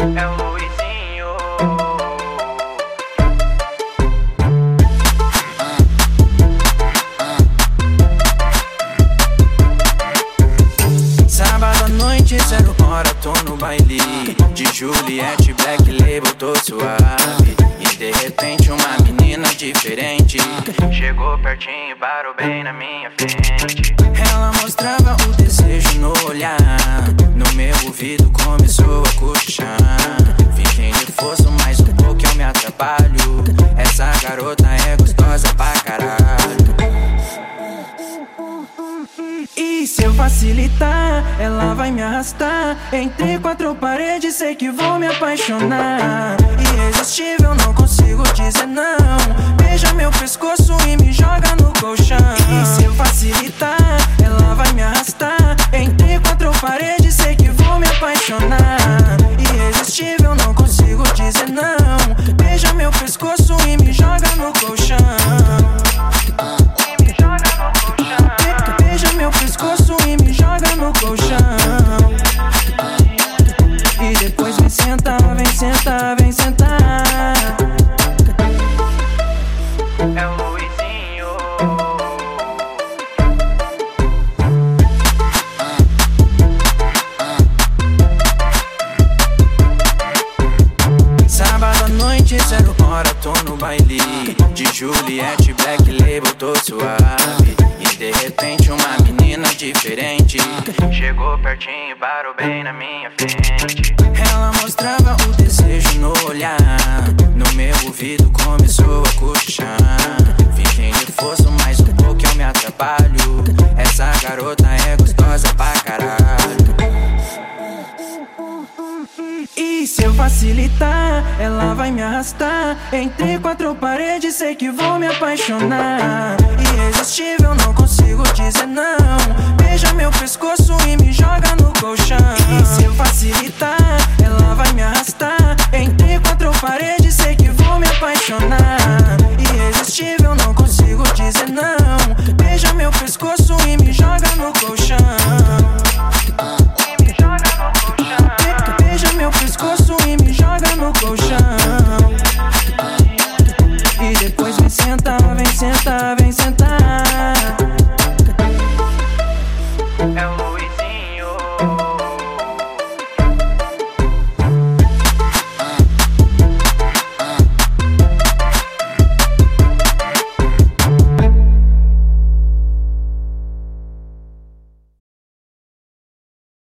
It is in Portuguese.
É o Luizinho. Sábado à noite, zero hora, tô no baile De Juliette, Black Label, tô suave E de repente uma menina diferente Chegou pertinho e parou bem na minha frente. Ela mostrava facilitar, ela vai me arrastar. Entre quatro paredes, sei que vou me apaixonar. Irresistível, não consigo dizer não. Beija meu pescoço e me joga no colchão. E se eu facilitar, ela vai me arrastar. Entre quatro paredes, sei que vou me apaixonar. Irresistível, não consigo dizer não. Beija meu pescoço e me joga no colchão sentar, vem sentar. É o Luizinho. Sábado à noite, zero hora, tô no baile. De Juliette, Black Label, tô suave. E de repente uma menina diferente. Chegou pertinho e parou bem na minha frente. Ouvido começou a cochichar Fingindo força, mais um pouco eu me atrapalho. Essa garota é gostosa pra caralho. E se eu facilitar, ela vai me arrastar. Entre quatro paredes, sei que vou me apaixonar. Irresistível, não consigo dizer não. Beija meu pescoço e me joga no apaixonar. Irresistível, não consigo dizer não. Beija meu pescoço e me joga no colchão. E me joga no colchão Beija meu pescoço e me joga no colchão. E depois vem sentar, vem sentar, vem sentar. É